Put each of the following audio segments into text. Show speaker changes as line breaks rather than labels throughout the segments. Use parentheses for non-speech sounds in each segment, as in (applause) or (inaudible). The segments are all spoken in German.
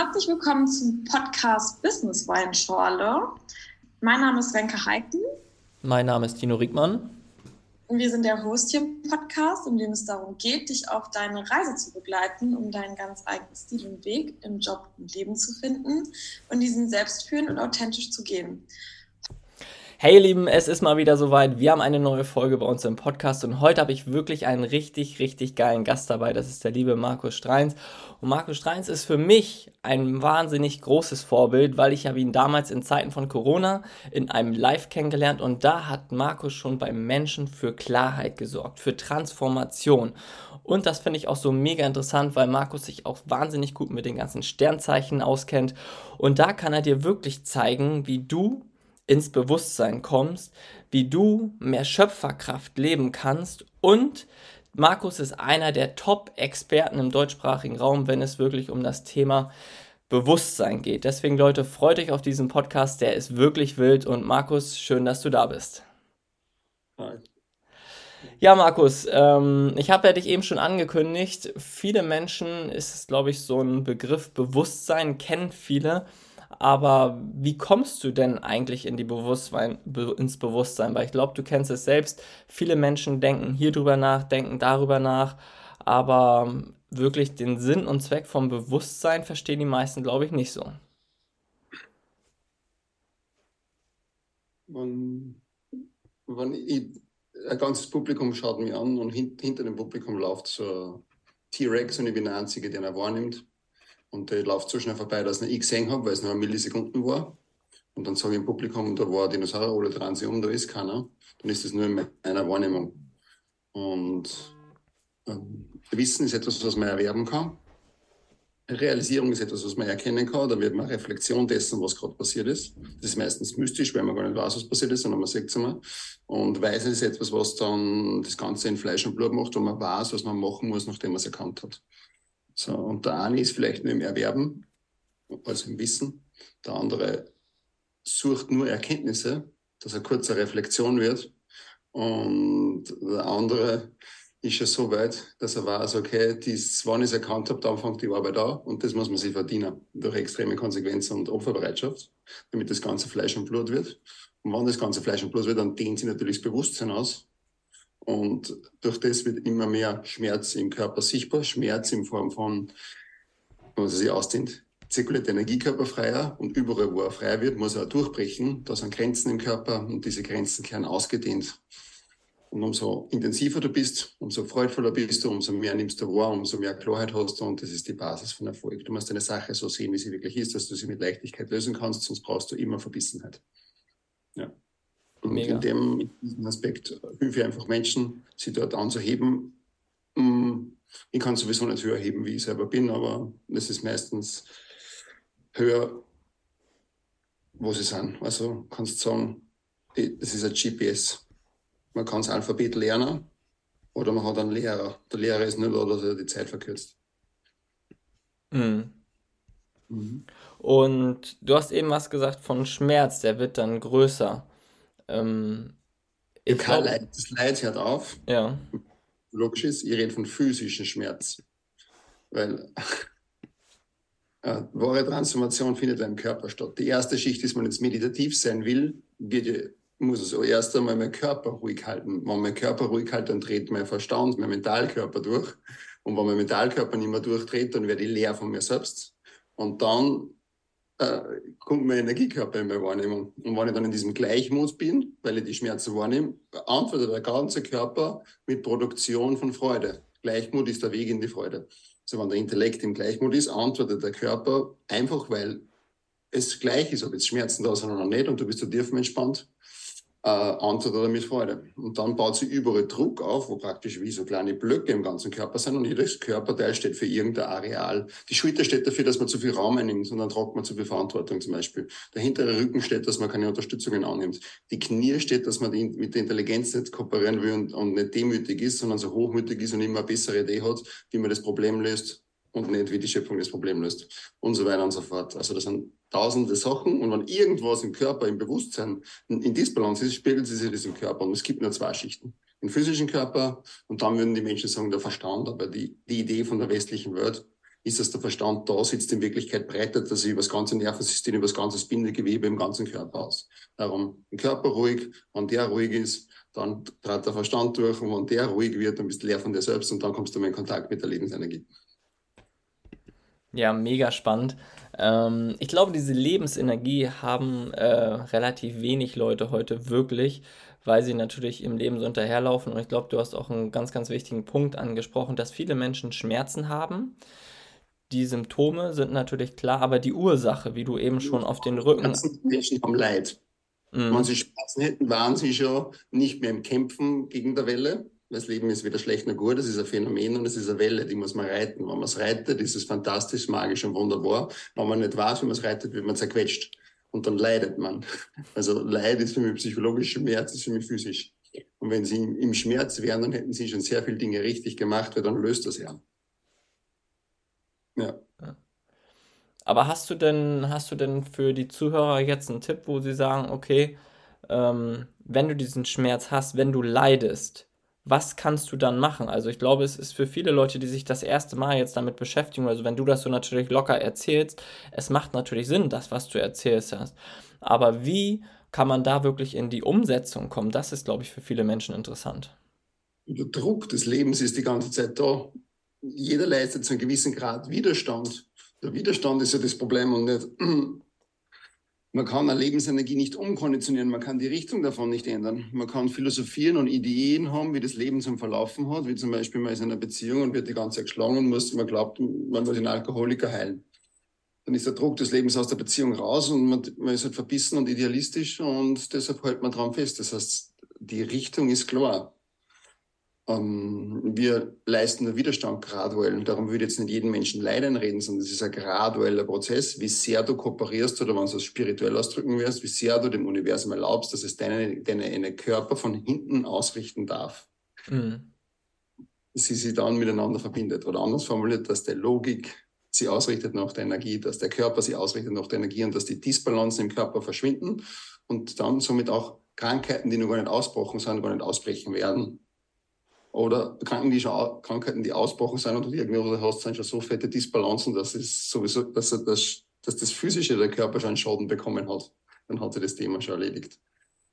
Herzlich willkommen zum Podcast Business Weinschorle. Mein Name ist Wenke Heiken.
Mein Name ist Tino Rickmann.
Und wir sind der Host hier im Podcast, in dem es darum geht, dich auf deine Reise zu begleiten, um deinen ganz eigenen Stil und Weg im Job und Leben zu finden und diesen selbstführend und authentisch zu gehen.
Hey ihr Lieben, es ist mal wieder soweit. Wir haben eine neue Folge bei uns im Podcast und heute habe ich wirklich einen richtig, richtig geilen Gast dabei. Das ist der liebe Markus Streins. Und Markus Streins ist für mich ein wahnsinnig großes Vorbild, weil ich habe ihn damals in Zeiten von Corona in einem Live kennengelernt und da hat Markus schon beim Menschen für Klarheit gesorgt, für Transformation. Und das finde ich auch so mega interessant, weil Markus sich auch wahnsinnig gut mit den ganzen Sternzeichen auskennt. Und da kann er dir wirklich zeigen, wie du ins Bewusstsein kommst, wie du mehr Schöpferkraft leben kannst und Markus ist einer der Top-Experten im deutschsprachigen Raum, wenn es wirklich um das Thema Bewusstsein geht. Deswegen, Leute, freut euch auf diesen Podcast, der ist wirklich wild und Markus, schön, dass du da bist. Hi. Ja, Markus, ähm, ich habe ja dich eben schon angekündigt. Viele Menschen ist es, glaube ich, so ein Begriff Bewusstsein, kennen viele. Aber wie kommst du denn eigentlich in die Bewusstsein, ins Bewusstsein? Weil ich glaube, du kennst es selbst. Viele Menschen denken hier drüber nach, denken darüber nach, aber wirklich den Sinn und Zweck vom Bewusstsein verstehen die meisten, glaube ich, nicht so.
Wenn, wenn ich, ein ganzes Publikum schaut mich an und hint, hinter dem Publikum läuft so ein T-Rex und ich bin der Einzige, der ihn wahrnimmt. Und der läuft so schnell vorbei, dass ich ihn gesehen habe, weil es nur Millisekunden war. Und dann sage ich im Publikum, da war ein Dinosaurier, alle drehen sich um, da ist keiner. Dann ist das nur in meiner Wahrnehmung. Und ähm, Wissen ist etwas, was man erwerben kann. Realisierung ist etwas, was man erkennen kann. Da wird man Reflexion dessen, was gerade passiert ist. Das ist meistens mystisch, weil man gar nicht weiß, was passiert ist, sondern man sieht es einmal. Und Weisen ist etwas, was dann das Ganze in Fleisch und Blut macht, wo man weiß, was man machen muss, nachdem man es erkannt hat. So, und der eine ist vielleicht nur im Erwerben, also im Wissen. Der andere sucht nur Erkenntnisse, dass er kurzer Reflexion wird. Und der andere ist schon so weit, dass er weiß, okay, dies, wann ich es erkannt habe, dann fängt die Arbeit an und das muss man sich verdienen durch extreme Konsequenzen und Opferbereitschaft, damit das ganze Fleisch und Blut wird. Und wenn das ganze Fleisch und Blut wird, dann dehnt sich natürlich das Bewusstsein aus und durch das wird immer mehr Schmerz im Körper sichtbar. Schmerz in Form von, wenn man sich ausdehnt, zirkuliert der Energiekörper freier und überall, wo er frei wird, muss er auch durchbrechen. Da sind Grenzen im Körper und diese Grenzen werden ausgedehnt. Und umso intensiver du bist, umso freudvoller bist du, umso mehr nimmst du wahr, umso mehr Klarheit hast du und das ist die Basis von Erfolg. Du musst eine Sache so sehen, wie sie wirklich ist, dass du sie mit Leichtigkeit lösen kannst, sonst brauchst du immer Verbissenheit. Ja. Und Mega. in dem in diesem Aspekt hilfe ich einfach Menschen, sie dort anzuheben. Mm, ich kann sowieso nicht höher heben, wie ich selber bin, aber das ist meistens höher, wo sie sind. Also kannst du sagen, das ist ein GPS. Man kann das Alphabet lernen oder man hat einen Lehrer. Der Lehrer ist nur da, dass er die Zeit verkürzt.
Mhm. Mhm. Und du hast eben was gesagt von Schmerz, der wird dann größer. Ähm,
ich glaub, Leid, das Leid hört auf.
Ja.
Logisch ist, ich rede von physischem Schmerz. Weil (laughs) äh, wahre Transformation findet im Körper statt. Die erste Schicht ist, wenn man jetzt meditativ sein will, wird, muss es erst einmal meinen Körper ruhig halten. Wenn mein Körper ruhig hält, dann dreht mein Verstand, mein Mentalkörper durch. Und wenn mein Mentalkörper nicht mehr durchdreht, dann werde ich leer von mir selbst. Und dann äh, kommt mein Energiekörper in meine Wahrnehmung. Und wenn ich dann in diesem Gleichmut bin, weil ich die Schmerzen wahrnehme, antwortet der ganze Körper mit Produktion von Freude. Gleichmut ist der Weg in die Freude. Also wenn der Intellekt im Gleichmut ist, antwortet der Körper einfach, weil es gleich ist, ob jetzt Schmerzen da sind oder nicht und du bist so tiefenentspannt äh, antwortet er mit Freude. Und dann baut sie überall Druck auf, wo praktisch wie so kleine Blöcke im ganzen Körper sind und jedes Körperteil steht für irgendein Areal. Die Schulter steht dafür, dass man zu viel Raum einnimmt und dann tragt man zu viel Verantwortung zum Beispiel. Der hintere Rücken steht, dass man keine Unterstützungen annimmt. Die Knie steht, dass man die, mit der Intelligenz nicht kooperieren will und, und nicht demütig ist, sondern so hochmütig ist und immer eine bessere Idee hat, wie man das Problem löst und nicht, wie die Schöpfung das Problem löst und so weiter und so fort. Also das sind tausende Sachen und wenn irgendwas im Körper, im Bewusstsein in, Disbalance ist, spiegelt sie sich das im Körper und es gibt nur zwei Schichten. Den physischen Körper und dann würden die Menschen sagen, der Verstand, aber die, die Idee von der westlichen Welt ist, dass der Verstand da sitzt, in Wirklichkeit breitet er sich über das ganze Nervensystem, über das ganze Bindegewebe im ganzen Körper aus. Darum, den Körper ruhig, wenn der ruhig ist, dann trat der Verstand durch und wenn der ruhig wird, dann bist du leer von dir selbst und dann kommst du mal in Kontakt mit der Lebensenergie.
Ja, mega spannend. Ähm, ich glaube, diese Lebensenergie haben äh, relativ wenig Leute heute wirklich, weil sie natürlich im Leben so hinterherlaufen. Und ich glaube, du hast auch einen ganz, ganz wichtigen Punkt angesprochen, dass viele Menschen Schmerzen haben. Die Symptome sind natürlich klar, aber die Ursache, wie du eben schon auf den Rücken.
Menschen haben Leid. Mhm. Wenn sie Schmerzen hätten, waren sie schon nicht mehr im Kämpfen gegen der Welle. Das Leben ist weder schlecht noch gut, das ist ein Phänomen und es ist eine Welle, die muss man reiten. Wenn man es reitet, ist es fantastisch, magisch und wunderbar. Wenn man nicht weiß, wie man es reitet, wird man zerquetscht. Und dann leidet man. Also Leid ist für mich psychologisch, Schmerz ist für mich physisch. Und wenn sie im Schmerz wären, dann hätten sie schon sehr viele Dinge richtig gemacht, weil dann löst das ja.
Ja. Aber hast du denn, hast du denn für die Zuhörer jetzt einen Tipp, wo sie sagen, okay, ähm, wenn du diesen Schmerz hast, wenn du leidest, was kannst du dann machen? Also ich glaube, es ist für viele Leute, die sich das erste Mal jetzt damit beschäftigen, also wenn du das so natürlich locker erzählst, es macht natürlich Sinn, das, was du erzählst hast. Aber wie kann man da wirklich in die Umsetzung kommen? Das ist, glaube ich, für viele Menschen interessant.
Der Druck des Lebens ist die ganze Zeit da. Jeder leistet zu einem gewissen Grad Widerstand der Widerstand ist ja das Problem und nicht, man kann eine Lebensenergie nicht umkonditionieren, man kann die Richtung davon nicht ändern. Man kann philosophieren und Ideen haben, wie das Leben zum Verlaufen hat, wie zum Beispiel man ist in einer Beziehung und wird die ganze Zeit geschlagen und muss, man glaubt, man muss den Alkoholiker heilen. Dann ist der Druck des Lebens aus der Beziehung raus und man, man ist halt verbissen und idealistisch und deshalb hält man dran fest. Das heißt, die Richtung ist klar. Ähm, wir leisten den Widerstand graduell. Und darum würde ich jetzt nicht jeden Menschen leiden reden, sondern es ist ein gradueller Prozess, wie sehr du kooperierst oder wenn du es spirituell ausdrücken wirst, wie sehr du dem Universum erlaubst, dass es deinen deine, deine Körper von hinten ausrichten darf. Mhm. Sie sich dann miteinander verbindet. Oder anders formuliert, dass der Logik sie ausrichtet nach der Energie, dass der Körper sie ausrichtet nach der Energie und dass die Disbalancen im Körper verschwinden und dann somit auch Krankheiten, die noch gar nicht ausbrochen sind, gar nicht ausbrechen werden oder Kranken, die schon, Krankheiten, die ausbrochen sind oder die irgendwie hast, sind schon so fette Disbalancen, dass es sowieso, dass, das, dass das physische der Körper schon einen Schaden bekommen hat. Dann hat sich das Thema schon erledigt.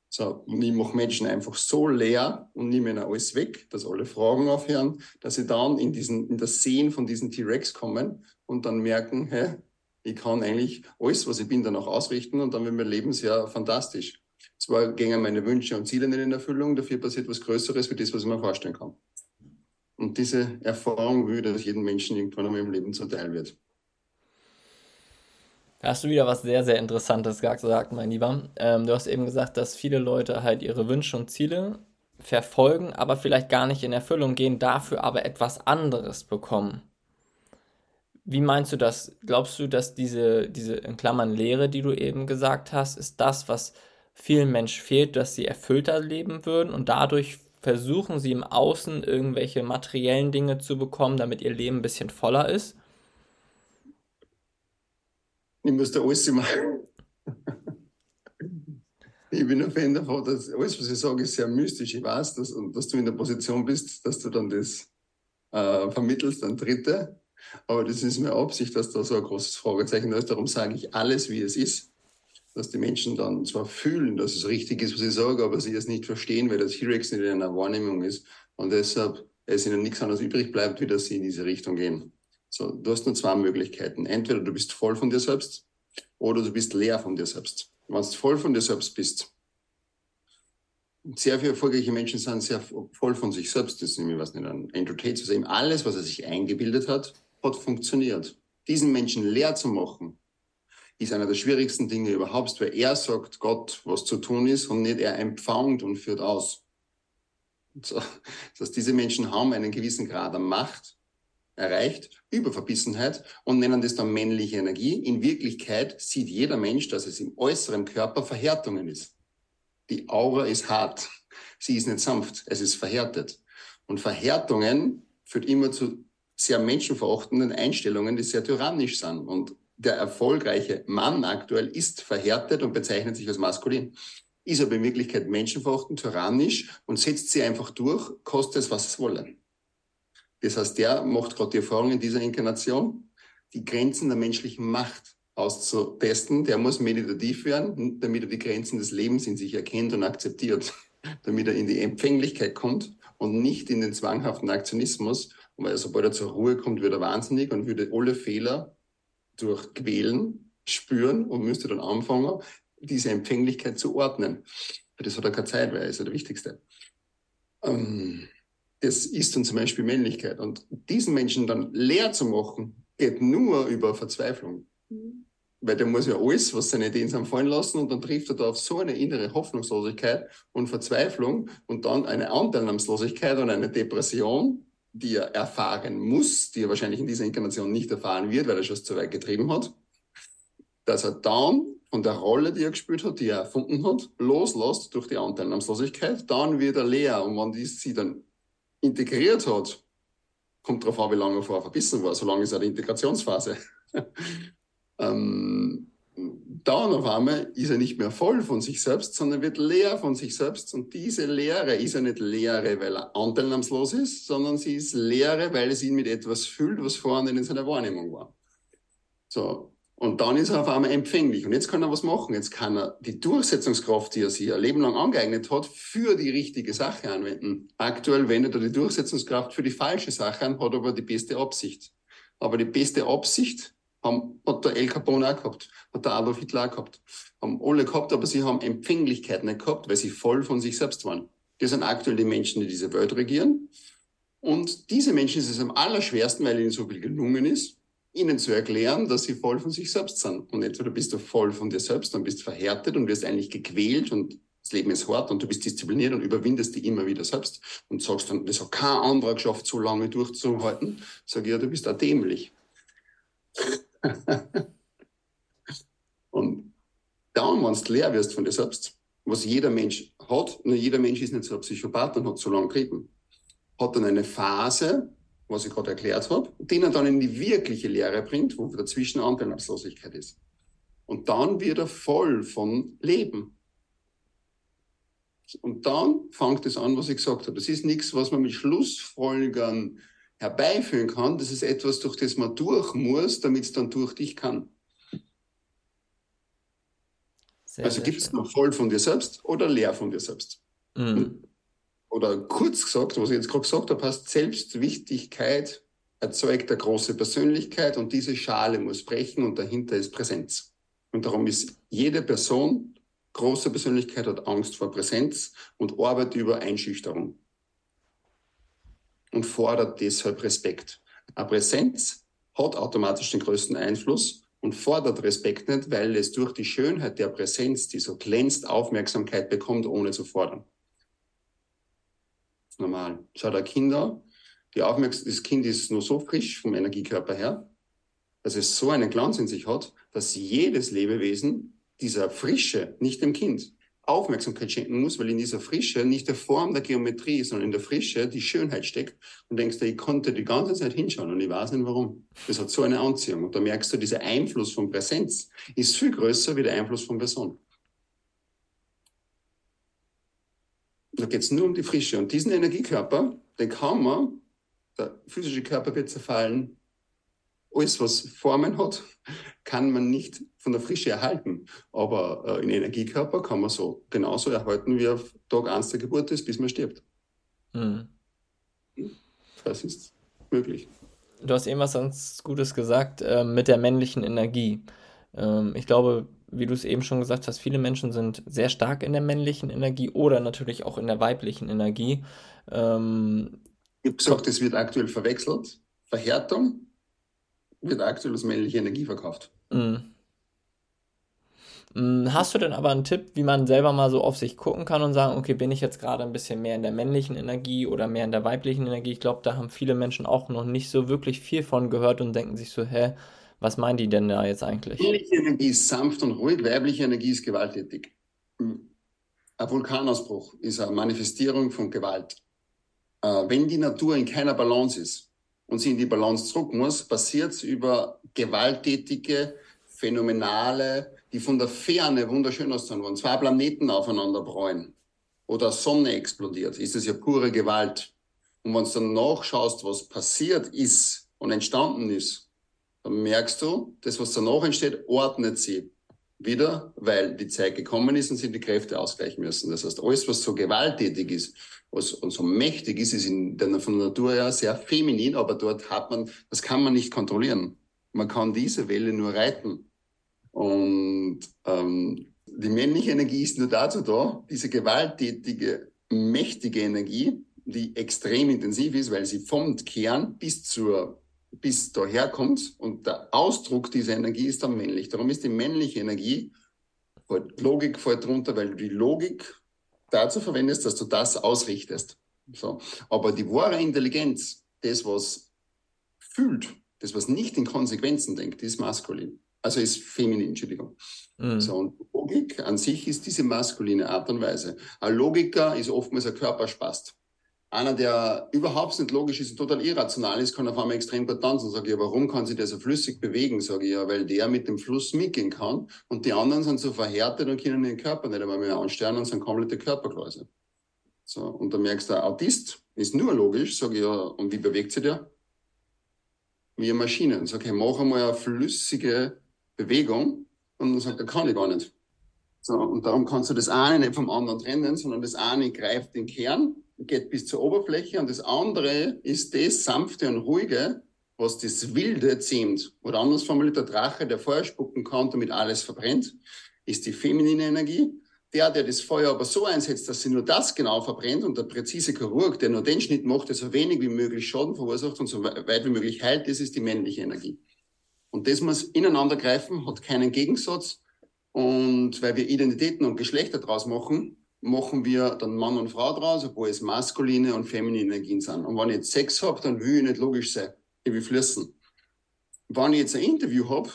So, ich mache Menschen einfach so leer und nehme ihnen alles weg, dass alle Fragen aufhören, dass sie dann in, diesen, in das Sehen von diesen T-Rex kommen und dann merken, hä, ich kann eigentlich alles, was ich bin, dann auch ausrichten und dann wird mein Leben sehr fantastisch. Zwar gingen meine Wünsche und Ziele nicht in Erfüllung, dafür passiert was Größeres wie das, was ich mir vorstellen kann. Und diese Erfahrung will, dass jedem Menschen irgendwann einmal im Leben zuteil wird.
Da hast du wieder was sehr, sehr Interessantes gesagt, mein Lieber. Ähm, du hast eben gesagt, dass viele Leute halt ihre Wünsche und Ziele verfolgen, aber vielleicht gar nicht in Erfüllung gehen, dafür aber etwas anderes bekommen. Wie meinst du das? Glaubst du, dass diese, diese in Klammern Lehre, die du eben gesagt hast, ist das, was vielen Menschen fehlt, dass sie erfüllter leben würden und dadurch versuchen sie im Außen irgendwelche materiellen Dinge zu bekommen, damit ihr Leben ein bisschen voller ist?
Ich müsste alles machen. ich bin ein Fan davon, dass alles, was ich sage, ist sehr mystisch. Ich weiß, dass, dass du in der Position bist, dass du dann das äh, vermittelst an Dritte. Aber das ist mir Absicht, dass da so ein großes Fragezeichen da ist. Darum sage ich alles, wie es ist dass die Menschen dann zwar fühlen, dass es richtig ist, was ich sage, aber sie es nicht verstehen, weil das T-Rex nicht in einer Wahrnehmung ist und deshalb es ihnen nichts anderes übrig bleibt, wie dass sie in diese Richtung gehen. So, du hast nur zwei Möglichkeiten. Entweder du bist voll von dir selbst oder du bist leer von dir selbst. Wenn du voll von dir selbst bist, sehr viele erfolgreiche Menschen sind sehr voll von sich selbst. Das ist nämlich was nicht an Andrew Tate zu sagen. Alles, was er sich eingebildet hat, hat funktioniert. Diesen Menschen leer zu machen, ist einer der schwierigsten Dinge überhaupt, weil er sagt Gott, was zu tun ist und nicht er empfängt und führt aus. So, das diese Menschen haben einen gewissen Grad an Macht erreicht, über Verbissenheit und nennen das dann männliche Energie. In Wirklichkeit sieht jeder Mensch, dass es im äußeren Körper Verhärtungen ist. Die Aura ist hart. Sie ist nicht sanft. Es ist verhärtet. Und Verhärtungen führt immer zu sehr menschenverachtenden Einstellungen, die sehr tyrannisch sind. Und der erfolgreiche Mann aktuell ist verhärtet und bezeichnet sich als maskulin. Ist aber in Wirklichkeit menschenverachtend, tyrannisch und setzt sie einfach durch, kostet es, was es wolle. Das heißt, der macht gerade die Erfahrung in dieser Inkarnation, die Grenzen der menschlichen Macht auszutesten. Der muss meditativ werden, damit er die Grenzen des Lebens in sich erkennt und akzeptiert, (laughs) damit er in die Empfänglichkeit kommt und nicht in den zwanghaften Aktionismus. Weil sobald er zur Ruhe kommt, wird er wahnsinnig und würde alle Fehler durch Quälen spüren und müsste dann anfangen, diese Empfänglichkeit zu ordnen. Das hat er keine Zeit, weil er ist ja der Wichtigste. Ähm, das ist dann zum Beispiel Männlichkeit. Und diesen Menschen dann leer zu machen, geht nur über Verzweiflung. Mhm. Weil der muss ja alles, was seine Ideen sind, fallen lassen und dann trifft er da auf so eine innere Hoffnungslosigkeit und Verzweiflung und dann eine Anteilnahmslosigkeit und eine Depression, die er erfahren muss, die er wahrscheinlich in dieser Inkarnation nicht erfahren wird, weil er schon zu weit getrieben hat, dass er dann von der Rolle, die er gespielt hat, die er erfunden hat, loslässt durch die Anteilnahmslosigkeit, dann wird er leer und wenn die sie dann integriert hat, kommt darauf an, wie lange er vorher verbissen war, solange ist er die Integrationsphase. (laughs) ähm, dann auf einmal ist er nicht mehr voll von sich selbst, sondern wird leer von sich selbst. Und diese Leere ist ja nicht Leere, weil er anteilnahmslos ist, sondern sie ist Leere, weil es ihn mit etwas füllt, was vorne in seiner Wahrnehmung war. So. Und dann ist er auf einmal empfänglich. Und jetzt kann er was machen. Jetzt kann er die Durchsetzungskraft, die er sich ein Leben lang angeeignet hat, für die richtige Sache anwenden. Aktuell wendet er die Durchsetzungskraft für die falsche Sache an, hat aber die beste Absicht. Aber die beste Absicht haben, hat der El Capone auch gehabt, hat der Adolf Hitler auch gehabt. Haben alle gehabt, aber sie haben Empfänglichkeit nicht gehabt, weil sie voll von sich selbst waren. Das sind aktuell die Menschen, die diese Welt regieren. Und diese Menschen ist es am allerschwersten, weil ihnen so viel gelungen ist, ihnen zu erklären, dass sie voll von sich selbst sind. Und entweder bist du voll von dir selbst und bist verhärtet und wirst eigentlich gequält und das Leben ist hart und du bist diszipliniert und überwindest dich immer wieder selbst und sagst dann, das hat kein anderer geschafft, so lange durchzuhalten. Sag ich, ja, du bist auch dämlich. (laughs) und dann, wenn du leer wirst von dir selbst, was jeder Mensch hat, nur jeder Mensch ist nicht so ein Psychopath und hat so lange Kriegen, hat dann eine Phase, was ich gerade erklärt habe, den er dann in die wirkliche Lehre bringt, wo dazwischen Anteilnahmslosigkeit ist. Und dann wird er voll von Leben. Und dann fängt es an, was ich gesagt habe. Das ist nichts, was man mit Schlussfolgern herbeiführen kann. Das ist etwas, durch das man durch muss, damit es dann durch dich kann. Sehr, also gibt es noch voll von dir selbst oder leer von dir selbst? Mhm oder kurz gesagt, was ich jetzt gerade gesagt habe, heißt Selbstwichtigkeit erzeugt eine große Persönlichkeit und diese Schale muss brechen und dahinter ist Präsenz. Und darum ist jede Person, große Persönlichkeit hat Angst vor Präsenz und arbeitet über Einschüchterung und fordert deshalb Respekt. Eine Präsenz hat automatisch den größten Einfluss und fordert Respekt nicht, weil es durch die Schönheit der Präsenz, die so glänzt, Aufmerksamkeit bekommt, ohne zu fordern normal. Schau da Kinder, die Aufmerksamkeit, das Kind ist nur so frisch vom Energiekörper her, dass es so einen Glanz in sich hat, dass jedes Lebewesen dieser Frische, nicht dem Kind, Aufmerksamkeit schenken muss, weil in dieser Frische nicht der Form der Geometrie, sondern in der Frische die Schönheit steckt und denkst ich konnte die ganze Zeit hinschauen und ich weiß nicht warum. Das hat so eine Anziehung und da merkst du, dieser Einfluss von Präsenz ist viel größer wie der Einfluss von Person. Da geht es nur um die Frische. Und diesen Energiekörper, den kann man, der physische Körper wird zerfallen. Alles, was Formen hat, kann man nicht von der Frische erhalten. Aber äh, in Energiekörper kann man so genauso erhalten, wie auf Tag 1 der Geburt ist, bis man stirbt. Mhm. Das ist möglich.
Du hast eben was ganz Gutes gesagt äh, mit der männlichen Energie. Ähm, ich glaube, wie du es eben schon gesagt hast, viele Menschen sind sehr stark in der männlichen Energie oder natürlich auch in der weiblichen Energie. Ähm,
ich habe gesagt, es wird aktuell verwechselt. Verhärtung wird aktuell als männliche Energie verkauft. Mm.
mm. Hast du denn aber einen Tipp, wie man selber mal so auf sich gucken kann und sagen, okay, bin ich jetzt gerade ein bisschen mehr in der männlichen Energie oder mehr in der weiblichen Energie? Ich glaube, da haben viele Menschen auch noch nicht so wirklich viel von gehört und denken sich so, hä, was meinen die denn da jetzt eigentlich?
Männliche Energie ist sanft und ruhig, weibliche Energie ist gewalttätig. Hm. Ein Vulkanausbruch ist eine Manifestierung von Gewalt. Äh, wenn die Natur in keiner Balance ist und sie in die Balance zurück muss, passiert es über gewalttätige, phänomenale, die von der Ferne wunderschön aussehen, wenn zwei Planeten aufeinander bräuen oder Sonne explodiert, ist es ja pure Gewalt. Und wenn du dann nachschaust, was passiert ist und entstanden ist, dann merkst du, das, was danach entsteht, ordnet sie wieder, weil die Zeit gekommen ist und sie die Kräfte ausgleichen müssen. Das heißt, alles, was so gewalttätig ist was, und so mächtig ist, ist in der, von der Natur ja sehr feminin, aber dort hat man, das kann man nicht kontrollieren. Man kann diese Welle nur reiten. Und ähm, die männliche Energie ist nur dazu da, diese gewalttätige, mächtige Energie, die extrem intensiv ist, weil sie vom Kern bis zur bis daher kommt und der Ausdruck dieser Energie ist dann männlich. Darum ist die männliche Energie, Logik fällt drunter, weil du die Logik dazu verwendest, dass du das ausrichtest. So. Aber die wahre Intelligenz, das, was fühlt, das, was nicht in Konsequenzen denkt, ist maskulin. Also ist feminin, Entschuldigung. Mhm. So, und Logik an sich ist diese maskuline Art und Weise. Ein Logiker ist oftmals ein Körperspast. Einer, der überhaupt nicht logisch ist und total irrational ist, kann auf einmal extrem gut tanzen. Sage ich, warum kann sich der so flüssig bewegen? Sage ich, ja, weil der mit dem Fluss mitgehen kann und die anderen sind so verhärtet und können den Körper nicht einmal mehr ansteuern und sind komplette Körpergläuse. So, und da merkst du, der Autist ist nur logisch, sage ich, ja, und wie bewegt sich der? Wie eine Maschine. Und sage, hey, mach einmal eine flüssige Bewegung und dann sagt er, kann ich gar nicht. So, und darum kannst du das eine nicht vom anderen trennen, sondern das eine greift den Kern, geht bis zur Oberfläche und das andere ist das sanfte und ruhige, was das Wilde zähmt. Oder anders formuliert, der Drache, der Feuer spucken kann, damit alles verbrennt, ist die feminine Energie. Der, der das Feuer aber so einsetzt, dass sie nur das genau verbrennt und der präzise Chirurg, der nur den Schnitt macht, der so wenig wie möglich Schaden verursacht und so weit wie möglich heilt, das ist die männliche Energie. Und das muss ineinander greifen, hat keinen Gegensatz. Und weil wir Identitäten und Geschlechter draus machen, machen wir dann Mann und Frau draus, obwohl es maskuline und feminine Energien sind. Und wenn ich jetzt Sex habe, dann will ich nicht logisch sein. Ich will fließen. Wenn ich jetzt ein Interview habe,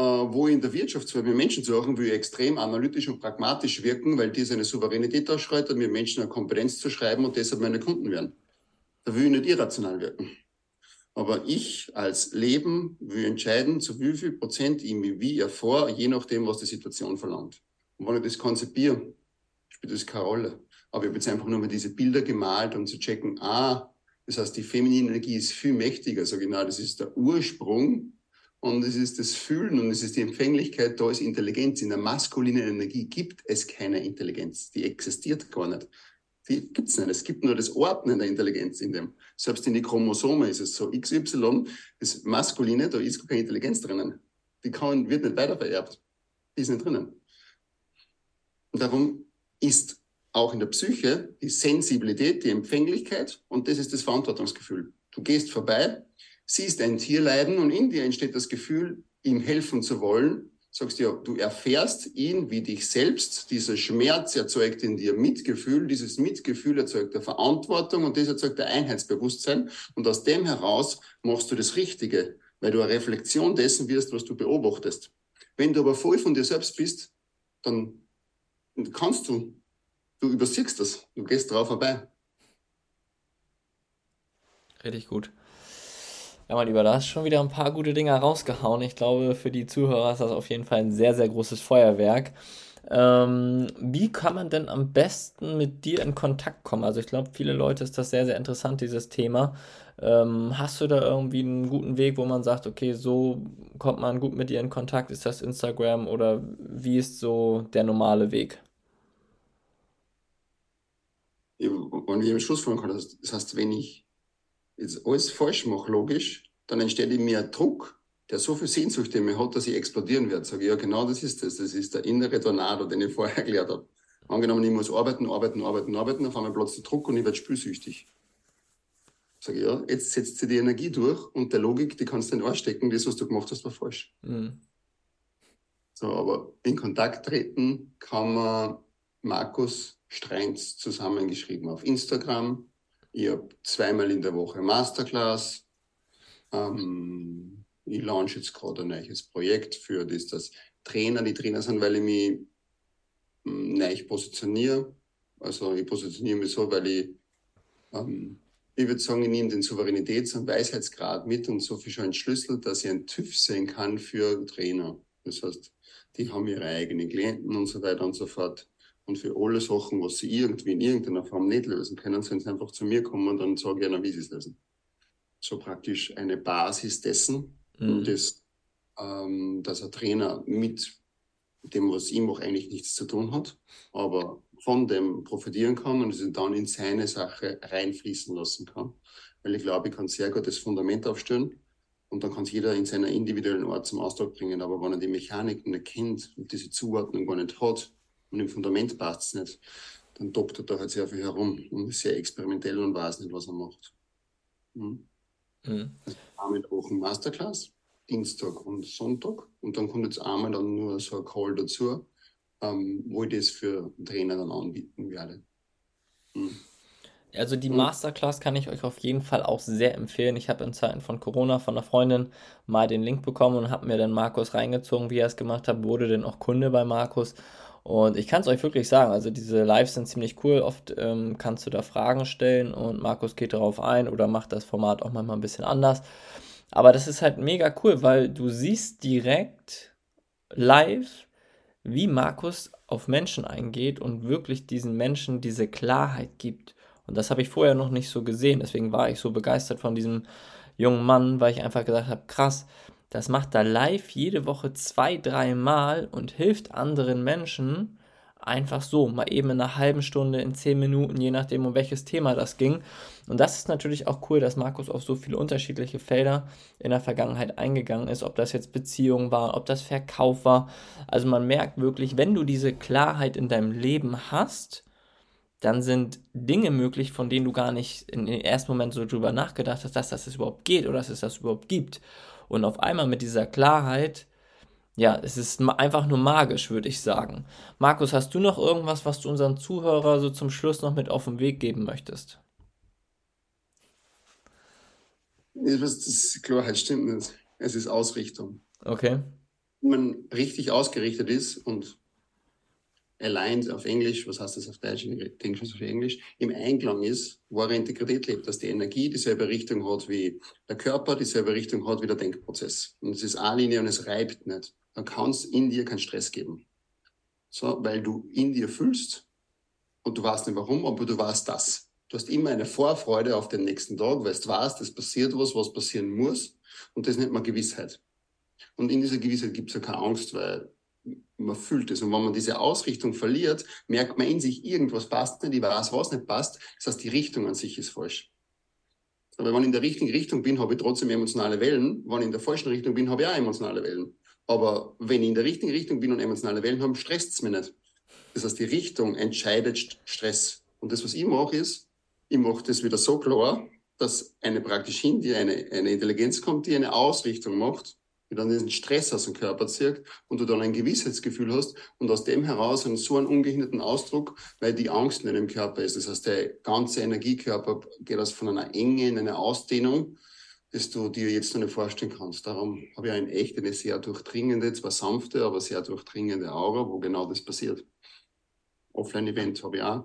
wo ich in der Wirtschaftswelt mit Menschen suchen, will extrem analytisch und pragmatisch wirken, weil die seine Souveränität ausschreitet, mir Menschen eine Kompetenz zu schreiben und deshalb meine Kunden werden. Da will ich nicht irrational wirken. Aber ich als Leben will entscheiden, zu wie viel Prozent ich mich wie erfahre, je nachdem, was die Situation verlangt. Und wenn ich das konzipiere, spielt das keine Rolle. Aber ich habe jetzt einfach nur mal diese Bilder gemalt, um zu checken, ah, das heißt, die feminine Energie ist viel mächtiger. So genau, das ist der Ursprung und es ist das Fühlen und es ist die Empfänglichkeit, da ist Intelligenz. In der maskulinen Energie gibt es keine Intelligenz. Die existiert gar nicht. Die gibt es nicht. Es gibt nur das Ordnen der Intelligenz in dem. Selbst in die Chromosome ist es so. XY, das Maskuline, da ist keine Intelligenz drinnen. Die kann, wird nicht weitervererbt. Die ist nicht drinnen. Und darum ist auch in der Psyche die Sensibilität, die Empfänglichkeit und das ist das Verantwortungsgefühl. Du gehst vorbei, siehst ein Tier leiden und in dir entsteht das Gefühl, ihm helfen zu wollen sagst ja, du erfährst ihn wie dich selbst. Dieser Schmerz erzeugt in dir Mitgefühl. Dieses Mitgefühl erzeugt der Verantwortung und das erzeugt der Einheitsbewusstsein. Und aus dem heraus machst du das Richtige, weil du eine Reflexion dessen wirst, was du beobachtest. Wenn du aber voll von dir selbst bist, dann kannst du, du übersiehst das, du gehst drauf vorbei.
Richtig gut. Ja, mein Lieber, da hast schon wieder ein paar gute Dinge rausgehauen. Ich glaube, für die Zuhörer ist das auf jeden Fall ein sehr, sehr großes Feuerwerk. Ähm, wie kann man denn am besten mit dir in Kontakt kommen? Also ich glaube, viele Leute ist das sehr, sehr interessant, dieses Thema. Ähm, hast du da irgendwie einen guten Weg, wo man sagt, okay, so kommt man gut mit dir in Kontakt? Ist das Instagram oder wie ist so der normale Weg?
Wenn ich am Schluss fahren kann, das heißt, wenn jetzt alles falsch mache, logisch, dann entsteht in mir Druck, der so viel Sehnsucht in mir hat, dass ich explodieren werde. Sage ich, ja, genau das ist das. Das ist der innere Tornado, den ich vorher (laughs) erklärt habe. Angenommen, ich muss arbeiten, arbeiten, arbeiten, arbeiten, auf einmal platzt der Druck und ich werde spülsüchtig. Sage ich, ja, jetzt setzt sie die Energie durch und der Logik, die kannst du nicht anstecken, das, was du gemacht hast, war falsch. Mhm. So, aber in Kontakt treten kann man Markus Streins zusammengeschrieben auf Instagram, ich habe zweimal in der Woche Masterclass. Ähm, ich launche jetzt gerade ein neues Projekt für das, das Trainer, die Trainer sind, weil ich mich ähm, neu positioniere. Also ich positioniere mich so, weil ich, ähm, ich würde sagen, ich nehme den Souveränitäts- und Weisheitsgrad mit und so viel schon entschlüsselt, dass ich ein TÜV sein kann für Trainer. Das heißt, die haben ihre eigenen Klienten und so weiter und so fort. Und für alle Sachen, was sie irgendwie in irgendeiner Form nicht lösen können, sind sie einfach zu mir kommen und dann sage ich ihnen, wie sie es lösen. So praktisch eine Basis dessen. Mhm. Das ähm, dass ein Trainer mit dem, was ihm auch eigentlich nichts zu tun hat, aber von dem profitieren kann und es dann in seine Sache reinfließen lassen kann. Weil ich glaube, ich kann sehr gut das Fundament aufstellen und dann kann es jeder in seiner individuellen Art zum Ausdruck bringen. Aber wenn er die Mechanik nicht kennt und diese Zuordnung gar nicht hat und im Fundament passt es nicht, dann doktert er halt sehr viel herum und ist sehr experimentell und weiß nicht, was er macht. Mhm. Mhm. Also einmal Wochen Masterclass, Dienstag und Sonntag. Und dann kommt jetzt einmal dann nur so ein Call dazu, ähm, wo ich das für Trainer dann anbieten werde.
Mhm. Also die Masterclass kann ich euch auf jeden Fall auch sehr empfehlen. Ich habe in Zeiten von Corona von einer Freundin mal den Link bekommen und habe mir dann Markus reingezogen, wie er es gemacht hat, wurde dann auch Kunde bei Markus und ich kann es euch wirklich sagen, also diese Lives sind ziemlich cool. Oft ähm, kannst du da Fragen stellen und Markus geht darauf ein oder macht das Format auch manchmal ein bisschen anders. Aber das ist halt mega cool, weil du siehst direkt live, wie Markus auf Menschen eingeht und wirklich diesen Menschen diese Klarheit gibt. Und das habe ich vorher noch nicht so gesehen. Deswegen war ich so begeistert von diesem jungen Mann, weil ich einfach gesagt habe, krass, das macht er live jede Woche zwei, dreimal und hilft anderen Menschen einfach so, mal eben in einer halben Stunde, in zehn Minuten, je nachdem, um welches Thema das ging. Und das ist natürlich auch cool, dass Markus auf so viele unterschiedliche Felder in der Vergangenheit eingegangen ist, ob das jetzt Beziehung war, ob das Verkauf war. Also man merkt wirklich, wenn du diese Klarheit in deinem Leben hast, dann sind Dinge möglich, von denen du gar nicht in den ersten Moment so drüber nachgedacht hast, dass das überhaupt geht oder dass es das überhaupt gibt. Und auf einmal mit dieser Klarheit, ja, es ist einfach nur magisch, würde ich sagen. Markus, hast du noch irgendwas, was du unseren Zuhörern so zum Schluss noch mit auf den Weg geben möchtest?
Das, das Klarheit stimmt nicht. Es ist Ausrichtung.
Okay.
Wenn man richtig ausgerichtet ist und aligned auf Englisch, was heißt das auf Deutsch? Ich denke schon auf Englisch, im Einklang ist, wahre Integrität lebt, dass die Energie dieselbe Richtung hat wie der Körper, dieselbe Richtung hat wie der Denkprozess. Und es ist eine Linie und es reibt nicht. Dann kann es in dir keinen Stress geben. So, weil du in dir fühlst und du weißt nicht warum, aber du weißt das. Du hast immer eine Vorfreude auf den nächsten Tag, weil du weißt, es passiert was, was passieren muss. Und das nennt man Gewissheit. Und in dieser Gewissheit gibt es ja keine Angst, weil man fühlt es. Und wenn man diese Ausrichtung verliert, merkt man in sich, irgendwas passt nicht, ich weiß, was nicht passt. Das heißt, die Richtung an sich ist falsch. Aber wenn ich in der richtigen Richtung bin, habe ich trotzdem emotionale Wellen. Wenn ich in der falschen Richtung bin, habe ich auch emotionale Wellen. Aber wenn ich in der richtigen Richtung bin und emotionale Wellen habe, stresst es mich nicht. Das heißt, die Richtung entscheidet Stress. Und das, was ich mache, ist, ich mache das wieder so klar, dass eine praktisch hin, die eine, eine Intelligenz kommt, die eine Ausrichtung macht die dann diesen Stress aus dem Körper zieht und du dann ein Gewissheitsgefühl hast und aus dem heraus einen so einen ungehinderten Ausdruck, weil die Angst in deinem Körper ist. Das heißt, der ganze Energiekörper geht aus von einer Enge in eine Ausdehnung, das du dir jetzt noch nicht vorstellen kannst. Darum habe ich in echt eine sehr durchdringende, zwar sanfte, aber sehr durchdringende Aura, wo genau das passiert. Offline-Event habe ich auch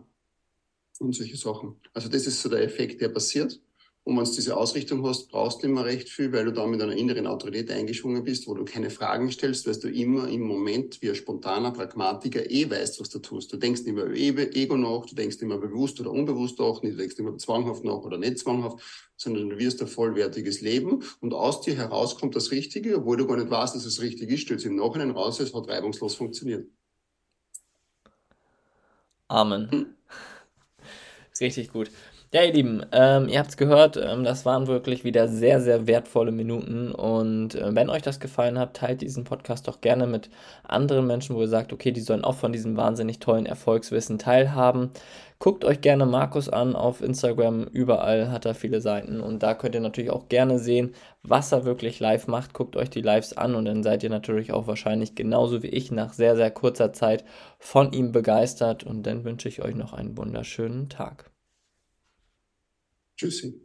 und solche Sachen. Also das ist so der Effekt, der passiert. Und wenn du diese Ausrichtung hast, brauchst du immer recht viel, weil du da mit einer inneren Autorität eingeschwungen bist, wo du keine Fragen stellst, weil du immer im Moment wie ein spontaner Pragmatiker eh weißt, was du tust. Du denkst nicht mehr über Ego nach, du denkst nicht mehr bewusst oder unbewusst nach, du denkst nicht mehr zwanghaft nach oder nicht zwanghaft, sondern du wirst ein vollwertiges Leben und aus dir heraus kommt das Richtige, obwohl du gar nicht weißt, dass es richtig ist, stellst im Nachhinein raus, es hat reibungslos funktioniert.
Amen. Hm. (laughs) Ist richtig gut. Ja, ihr Lieben, ähm, ihr habt es gehört, ähm, das waren wirklich wieder sehr, sehr wertvolle Minuten. Und äh, wenn euch das gefallen hat, teilt diesen Podcast doch gerne mit anderen Menschen, wo ihr sagt, okay, die sollen auch von diesem wahnsinnig tollen Erfolgswissen teilhaben. Guckt euch gerne Markus an auf Instagram, überall hat er viele Seiten und da könnt ihr natürlich auch gerne sehen, was er wirklich live macht. Guckt euch die Lives an und dann seid ihr natürlich auch wahrscheinlich genauso wie ich nach sehr, sehr kurzer Zeit von ihm begeistert und dann wünsche ich euch noch einen wunderschönen Tag.
Tschüssi.